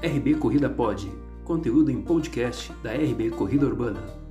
RB Corrida Pod, conteúdo em podcast da RB Corrida Urbana.